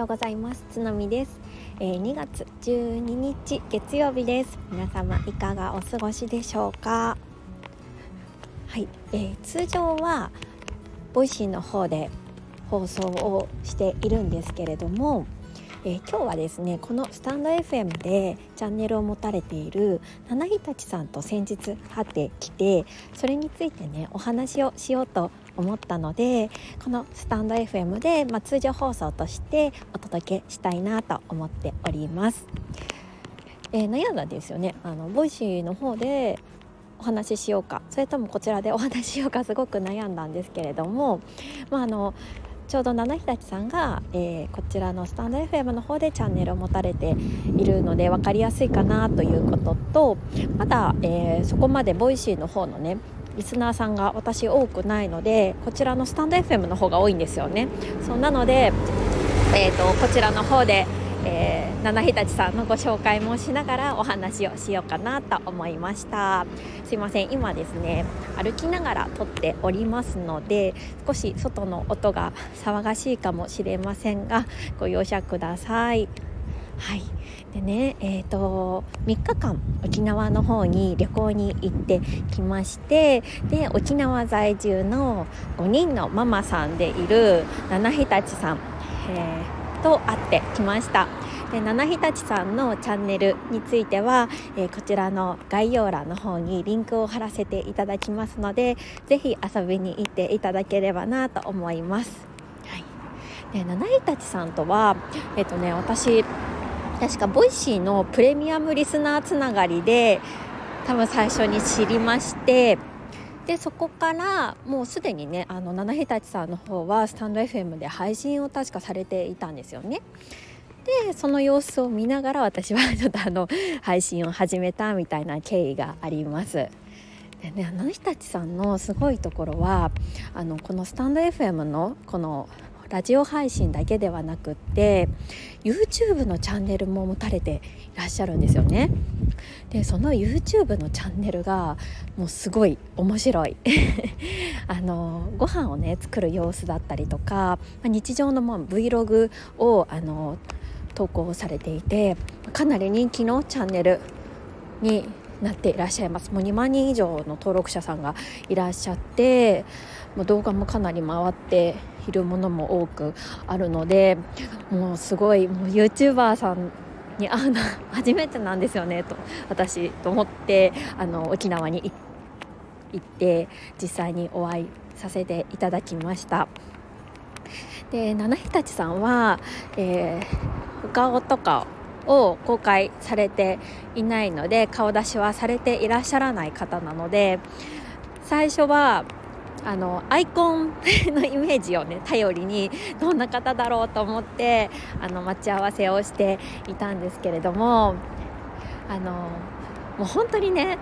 ようございます。つのみです、えー、2月12日月曜日です。皆様いかがお過ごしでしょうか？はい、えー、通常は Voicy の方で放送をしているんですけれどもえー、今日はですねこのスタンド FM でチャンネルを持たれているななひたちさんと先日会ってきてそれについてねお話をしようと思ったのでこのスタンド FM で、まあ、通常放送としてお届けしたいなと思っております。えー、悩んだんですよね。あの Voicy の方でお話ししようか。それともこちらでお話ししようか。すごく悩んだんですけれども、まあ、あのちょうどななひたちさんが、えー、こちらのスタンド FM の方でチャンネルを持たれているので分かりやすいかなということとまだ、えー、そこまで Voicy の方のねリスナーさんが私多くないのでこちらのスタンド FM の方が多いんですよね。そうなので、えーと、こちらの方でえー、七日立さんのご紹介もしながらお話をしようかなと思いました。すいません今ですね歩きながら撮っておりますので少し外の音が騒がしいかもしれませんがご容赦ください。はい。でねえーと、3日間沖縄の方に旅行に行ってきましてで沖縄在住の5人のママさんでいるななひたちさん、えーと会ってきました。でななひたちさんのチャンネルについては、えー、こちらの概要欄の方にリンクを貼らせていただきますのでぜひ遊びに行っていただければなと思います、はい、でななひたちさんとはえ、ー、とね私確か Voicy のプレミアムリスナーつながりで多分最初に知りましてでそこからもうすでにねあの七日立さんの方はスタンド FM で配信を確かされていたんですよね。でその様子を見ながら私は ちょっとあの配信を始めたみたいな経緯があります。でね、あの人たちさんのすごいところはあのこのスタンド FM のこのラジオ配信だけではなくって YouTube のチャンネルも持たれていらっしゃるんですよね。でその YouTube のチャンネルがもうすごい面白い あのご飯をね作る様子だったりとか日常のも Vlog をあの投稿されていてかなり人気のチャンネルになっていらっしゃいますもう2万人以上の登録者さんがいらっしゃってもう動画もかなり回ってるものも多くあるのでもうすごいもう YouTuber さんに会うの 初めてなんですよねと私と思ってあの沖縄に行って実際にお会いさせていただきました。で七日立さんは、えー、お顔とかを公開されていないので顔出しはされていらっしゃらない方なので最初はあのアイコン のイメージをね頼りにどんな方だろうと思ってあの待ち合わせをしていたんですけれどもあのもう本当にね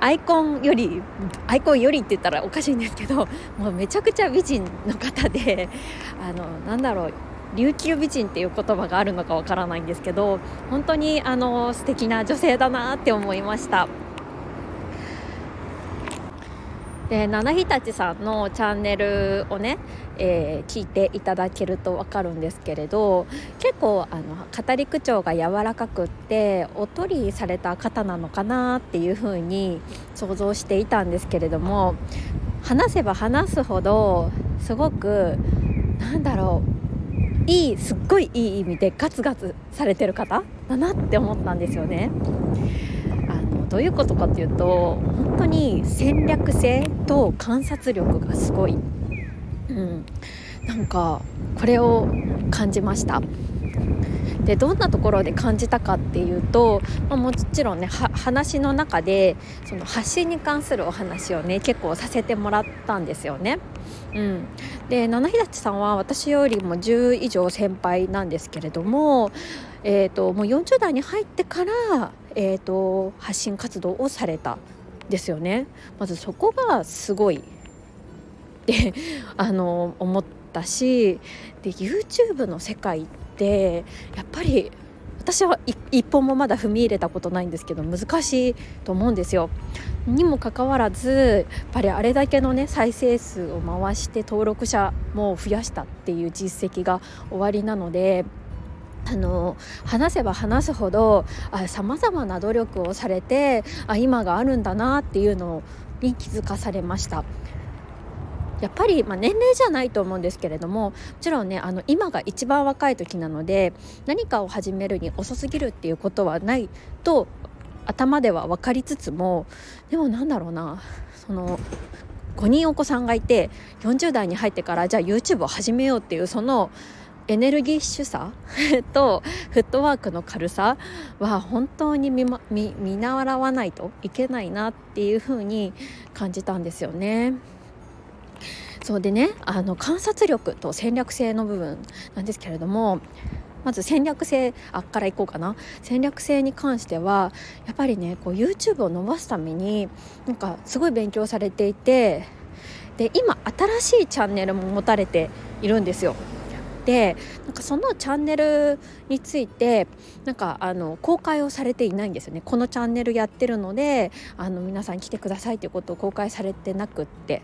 アイコンよりアイコンよりって言ったらおかしいんですけどもうめちゃくちゃ美人の方であのなんだろう琉球美人っていう言葉があるのかわからないんですけど本当にあの素敵な女性だなって思いました。で七日立さんのチャンネルをね、えー、聞いていただけると分かるんですけれど結構あの語り口調が柔らかくっておとりされた方なのかなっていうふうに想像していたんですけれども話せば話すほどすごくなんだろういいすっごいいい意味でガツガツされてる方だなって思ったんですよね。あのどういうことかっていうと当に戦略性と観察力がすごい、うん、なんかこれを感じました。でどんなところで感じたかっていうと、まあ、もちろんね話の中でその発信に関するお話をね結構させてもらったんですよね。うん、で七日立さんは私よりも10以上先輩なんですけれども、えーと、もう40代に入ってから、えーと、発信活動をされたですよね。まずそこがすごいってあの思ったしで YouTube の世界ってやっぱり私は一本もまだ踏み入れたことないんですけど難しいと思うんですよ。にもかかわらずやっぱりあれだけのね再生数を回して登録者も増やしたっていう実績が終わりなので。あの話せば話すほどさまざまな努力をされてあ今があるんだなっていうのに気づかされました。やっぱり、まあ、年齢じゃないと思うんですけれどももちろんねあの今が一番若い時なので何かを始めるに遅すぎるっていうことはないと頭では分かりつつもでもなんだろうなその5人お子さんがいて40代に入ってからじゃあ YouTube を始めようっていうそのエネルギッシュさ？とフットワークの軽さは本当に見,、ま、見見習わないといけないなっていうふうに感じたんですよね。そうでねあの観察力と戦略性の部分なんですけれどもまず戦略性あっからいこうかな戦略性に関してはやっぱりねこう YouTube を伸ばすためになんかすごい勉強されていてで今新しいチャンネルも持たれているんですよ。でなんかそのチャンネルについてなんかあの公開をされていないんですよねこのチャンネルやってるのであの皆さん来てくださいということを公開されてなくって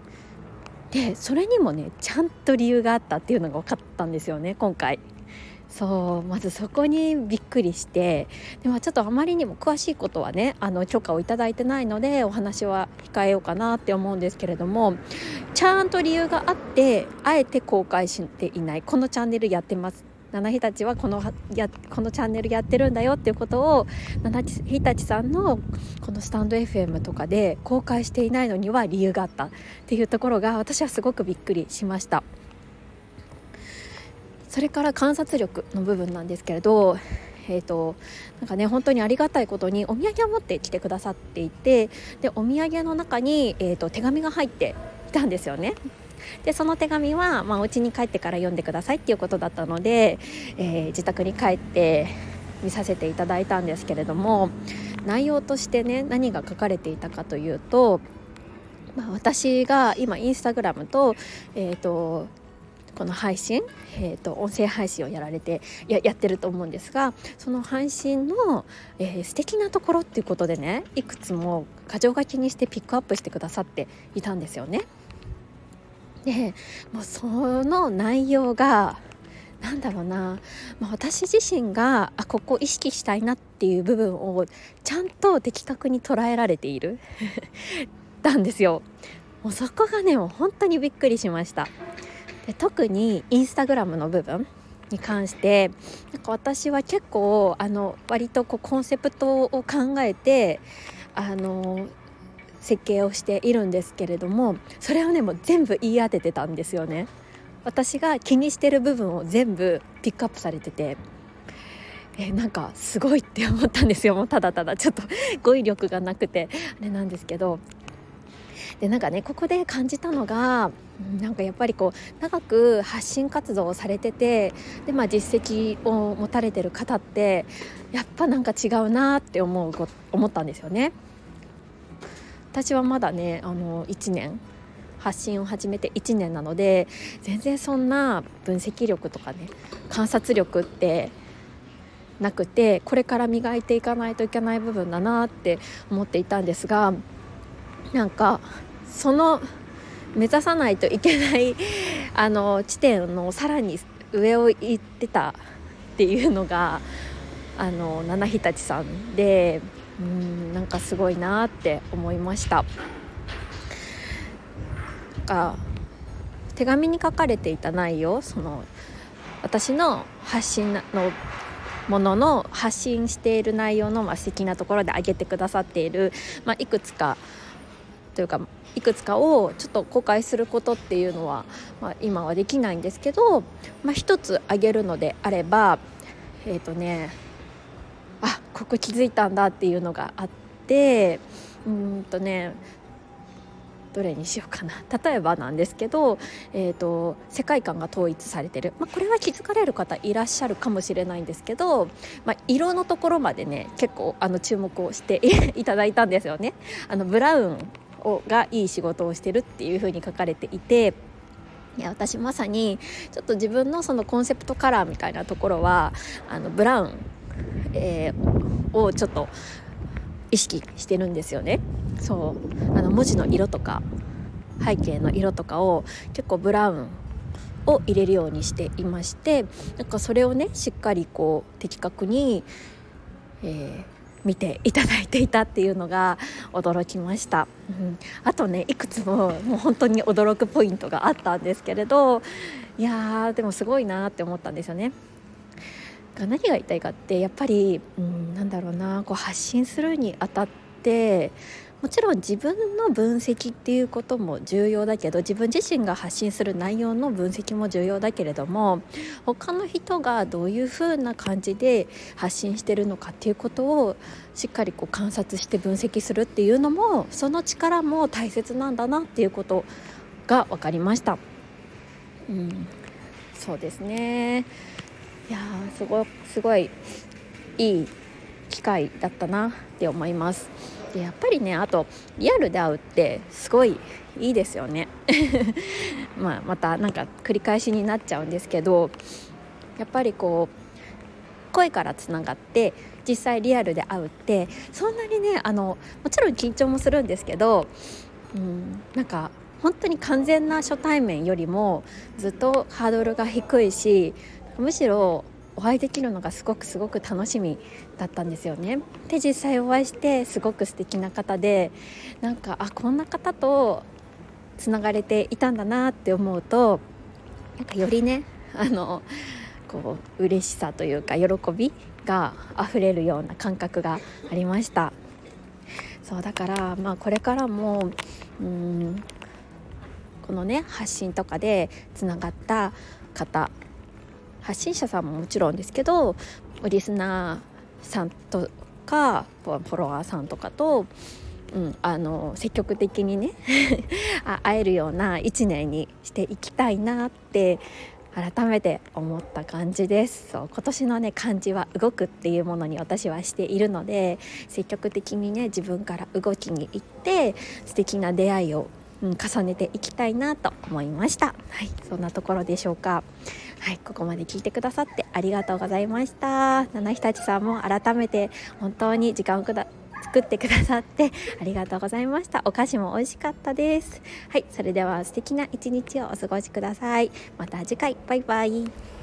でそれにもねちゃんと理由があったっていうのが分かったんですよね今回。そうまずそこにびっくりしてでもちょっとあまりにも詳しいことはねあの許可を頂いてないのでお話は控えようかなって思うんですけれどもちゃんと理由があってあえて公開していないこのチャンネルやってます七日立はこのやこのチャンネルやってるんだよっていうことを七日立さんのこのスタンド FM とかで公開していないのには理由があったっていうところが私はすごくびっくりしました。それから観察力の部分なんですけれどえーと、なんかね本当にありがたいことにお土産を持ってきてくださっていてでお土産の中に、えーと手紙が入っていたんですよね。でその手紙は、まあ、お家に帰ってから読んでくださいっていうことだったので、えー、自宅に帰って見させていただいたんですけれども内容としてね何が書かれていたかというと、まあ、私が今インスタグラムと,、えーと、この配信、えーと、音声配信をやられてややってると思うんですがその配信の、えー、素敵なところっていうことでねいくつも箇条書きにしてピックアップしてくださっていたんですよね。でもうその内容がなんだろうな、まあ、私自身があここ意識したいなっていう部分をちゃんと的確に捉えられている たんですよもうそこがねもう本当にびっくりしました特にインスタグラムの部分に関してなんか私は結構あの割とこうコンセプトを考えてあの設計をしているんですけれどもそれをねもう全部言い当ててたんですよね。私が気にしてる部分を全部ピックアップされててえなんかすごいって思ったんですよ。もうただただちょっと語彙力がなくてあれなんですけど。でなんかねここで感じたのがなんかやっぱりこう長く発信活動をされててで、まあ、実績を持たれてる方ってやっぱなんか違うなって思う思ったんですよね。私はまだねあの1年発信を始めて1年なので全然そんな分析力とかね観察力ってなくてこれから磨いていかないといけない部分だなって思っていたんですがなんかその目指さないといけない あの地点のさらに上を行ってたっていうのがあの七日立さんでうんなんかすごいなって思いました。か手紙に書かれていた内容その私の発信のものの発信している内容の、まあ、素敵なところで挙げてくださっている、まあ、いくつかというかいくつかをちょっと公開することっていうのは、まあ、今はできないんですけど、まあ、一つ挙げるのであればえっ、ー、とねあここ気づいたんだっていうのがあってうんとねどれにしようかな例えばなんですけど、えーと、世界観が統一されてる、まあ、これは気づかれる方いらっしゃるかもしれないんですけど、まあ、色のところまでね結構あの注目をしていただいたんですよね。あのブラウンをがいい仕事をしてるっていう風に書かれていていや私まさにちょっと自分のそのコンセプトカラーみたいなところはあのブラウンえー、をちょっと意識してるんですよね。そう。あの文字の色とか背景の色とかを結構ブラウンを入れるようにしていましてなんかそれをねしっかりこう的確に、えー見ていただいていたっていうのが驚きました、うん、あとねいくつももう本当に驚くポイントがあったんですけれどいやーでもすごいなって思ったんですよね。何が言いたいかってやっぱり、うん、なんだろうなこう発信するにあたってもちろん自分の分析っていうことも重要だけど自分自身が発信する内容の分析も重要だけれども他の人がどういうふうな感じで発信してるのかっていうことをしっかりこう観察して分析するっていうのもその力も大切なんだなっていうことが分かりました。うん、そうですねいやすごすごいいい機会だったなって思います。でやっぱりねあとリアルで会うってすごいいいですよね。まあまたなんか繰り返しになっちゃうんですけどやっぱりこう声からつながって実際リアルで会うってそんなにねあのもちろん緊張もするんですけど、うん、なんか本当に完全な初対面よりもずっとハードルが低いしむしろお会いできるのがすごくすごく楽しみだったんですよね。で実際お会いしてすごく素敵な方でなんかあこんな方とつながれていたんだなって思うとなんかよりねあのこう嬉しさというか喜びが溢れるような感覚がありましたそうだからまあこれからもうんこのね発信とかでつながった方発信者さんももちろんですけどリスナーさんとかフォロワーさんとかと、うん、あの積極的にね 会えるような1年にしていきたいなって改めて思った感じです。そう今年のね漢字は動くっていうものに私はしているので積極的にね自分から動きに行って素敵な出会いをうん、重ねていきたいなと思いました。はい、そんなところでしょうか。はい、ここまで聞いてくださってありがとうございました。七日立さんも改めて本当に時間をくだ作ってくださって ありがとうございました。お菓子も美味しかったです。はい、それでは素敵な一日をお過ごしください。また次回、バイバイ。